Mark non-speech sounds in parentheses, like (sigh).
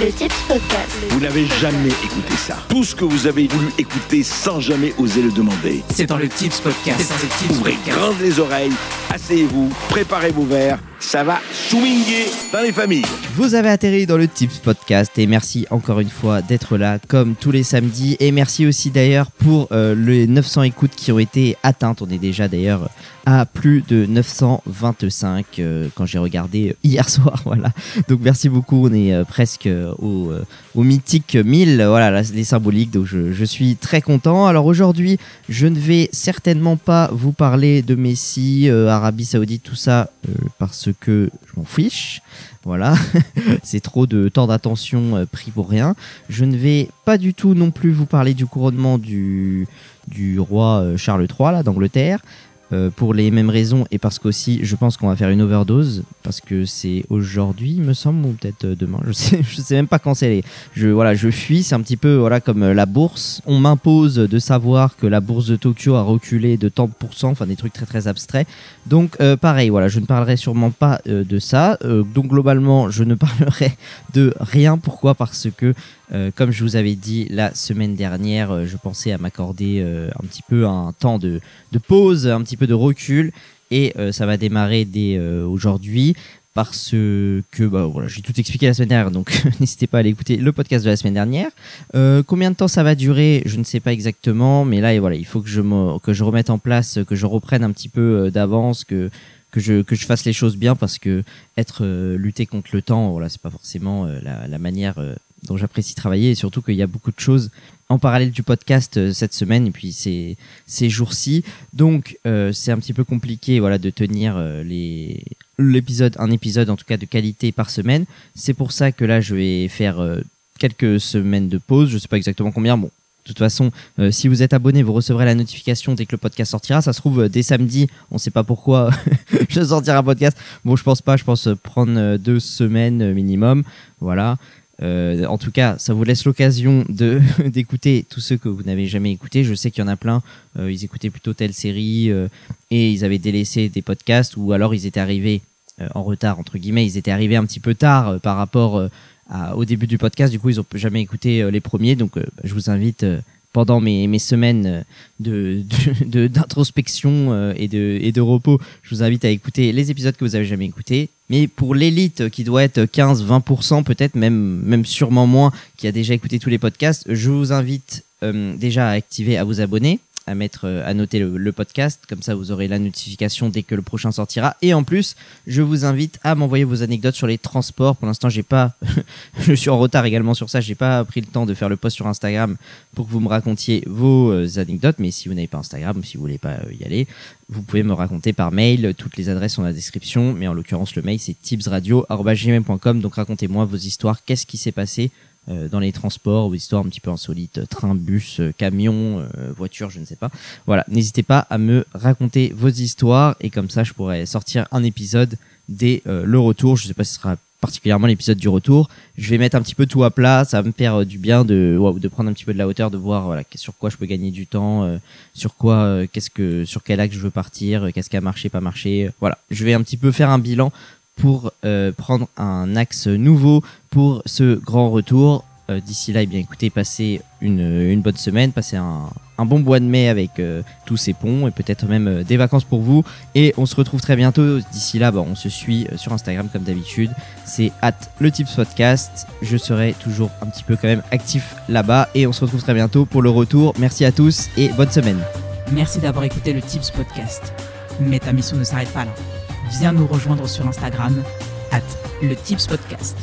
Le Tips Podcast. Vous n'avez jamais écouté ça. Tout ce que vous avez voulu écouter sans jamais oser le demander. C'est dans le Tips Podcast. C'est dans le Tips Ouvrez Podcast. grandes les oreilles, asseyez-vous, préparez vos verres. Ça va swinguer dans les familles. Vous avez atterri dans le Tips Podcast et merci encore une fois d'être là comme tous les samedis et merci aussi d'ailleurs pour euh, les 900 écoutes qui ont été atteintes. On est déjà d'ailleurs à plus de 925 euh, quand j'ai regardé hier (laughs) soir. Voilà. Donc merci beaucoup. On est euh, presque euh, au, euh, mythique 1000. Voilà là, les symboliques. Donc je, suis très content. Alors aujourd'hui, je ne vais certainement pas vous parler de Messi, euh, Arabie Saoudite, tout ça euh, que je m'en fiche. Voilà, (laughs) c'est trop de temps d'attention euh, pris pour rien. Je ne vais pas du tout non plus vous parler du couronnement du, du roi euh, Charles III là d'Angleterre. Euh, pour les mêmes raisons et parce qu'aussi je pense qu'on va faire une overdose parce que c'est aujourd'hui me semble ou peut-être euh, demain je sais (laughs) je sais même pas quand c'est je voilà je fuis c'est un petit peu voilà comme euh, la bourse on m'impose de savoir que la bourse de Tokyo a reculé de tant de pourcents enfin des trucs très très abstraits donc pareil, voilà, je ne parlerai sûrement pas de ça. Donc globalement, je ne (laughs) parlerai de rien. Pourquoi? Parce que, comme je vous avais dit la semaine dernière, je pensais à m'accorder un petit peu un temps de, de pause, un petit peu de recul. Et euh, ça va démarrer dès euh, aujourd'hui. Parce que bah, voilà, j'ai tout expliqué la semaine dernière, donc (laughs) n'hésitez pas à aller écouter le podcast de la semaine dernière. Euh, combien de temps ça va durer, je ne sais pas exactement, mais là et voilà, il faut que je me, que je remette en place, que je reprenne un petit peu d'avance, que que je que je fasse les choses bien parce que être lutter contre le temps, voilà, c'est pas forcément la, manière dont j'apprécie travailler et surtout qu'il y a beaucoup de choses en parallèle du podcast euh, cette semaine et puis ces ces jours-ci. Donc euh, c'est un petit peu compliqué voilà de tenir euh, les l'épisode un épisode en tout cas de qualité par semaine. C'est pour ça que là je vais faire quelques semaines de pause, je sais pas exactement combien. Bon, de toute façon, si vous êtes abonné, vous recevrez la notification dès que le podcast sortira. Ça se trouve dès samedi, on sait pas pourquoi (laughs) je sortirai un podcast. Bon, je pense pas, je pense prendre deux semaines minimum. Voilà. Euh, en tout cas, ça vous laisse l'occasion de (laughs) d'écouter tous ceux que vous n'avez jamais écoutés. Je sais qu'il y en a plein. euh, ils écoutaient plutôt telle série euh, et ils avaient délaissé des podcasts ou alors ils étaient arrivés euh, en retard entre guillemets. Ils étaient arrivés un petit peu tard euh, par rapport euh, au début du podcast. Du coup, ils ont jamais écouté les premiers. Donc, je vous invite pendant mes, mes semaines de d'introspection et de et de repos, je vous invite à écouter les épisodes que vous avez jamais écoutés. Mais pour l'élite qui doit être 15-20%, peut-être même même sûrement moins, qui a déjà écouté tous les podcasts, je vous invite euh, déjà à activer, à vous abonner euh, à noter le, podcast. Comme ça vous aurez la notification dès que le prochain sortira. Et en plus je vous invite à m'envoyer vos anecdotes sur les transports. Pour l'instant j'ai pas (laughs) je suis en retard également sur ça. J'ai pas pris le temps de faire le post sur Instagram pour que vous me racontiez vos euh, anecdotes. Mais si vous n'avez pas Instagram si vous voulez pas euh, y aller vous pouvez me raconter par mail. Toutes les adresses sont dans la description. Mais en l'occurrence le mail c'est tipsradio@gmail.com donc racontez-moi vos histoires. Qu'est-ce qui s'est passé dans les transports, ou histoires un petit peu insolites, train, bus, euh, camion, euh, voiture, je ne sais pas. Voilà, n'hésitez pas à me raconter vos histoires et comme ça je pourrais sortir un épisode dès euh, le retour. Je sais pas si ce sera particulièrement l'épisode du retour. Je vais mettre un petit peu tout à plat, ça va me faire euh, du bien de de prendre un petit peu de la hauteur, de voir voilà sur quoi je peux gagner du temps, euh, sur quoi euh, qu'est-ce que sur quel axe je veux partir, euh, qu'est-ce qui a marché, pas marché. Voilà, je vais un petit peu faire un bilan pour euh, prendre un axe nouveau pour ce grand retour. Euh, D'ici là, eh bien, écoutez, passez une, bonne semaine, passez un, bon mois de mai avec euh, tous ces ponts et peut-être même des vacances pour vous. Et on se retrouve très bientôt. D'ici là, bah, on se suit sur Instagram comme d'habitude. C'est at le Tips Podcast. Je serai toujours un petit peu quand même actif là-bas et on se retrouve très bientôt pour le retour. Merci à tous et bonne semaine. Merci d'avoir écouté le Tips Podcast. Mais ta mission ne s'arrête pas là. Viens nous rejoindre sur Instagram, at le Tips Podcast.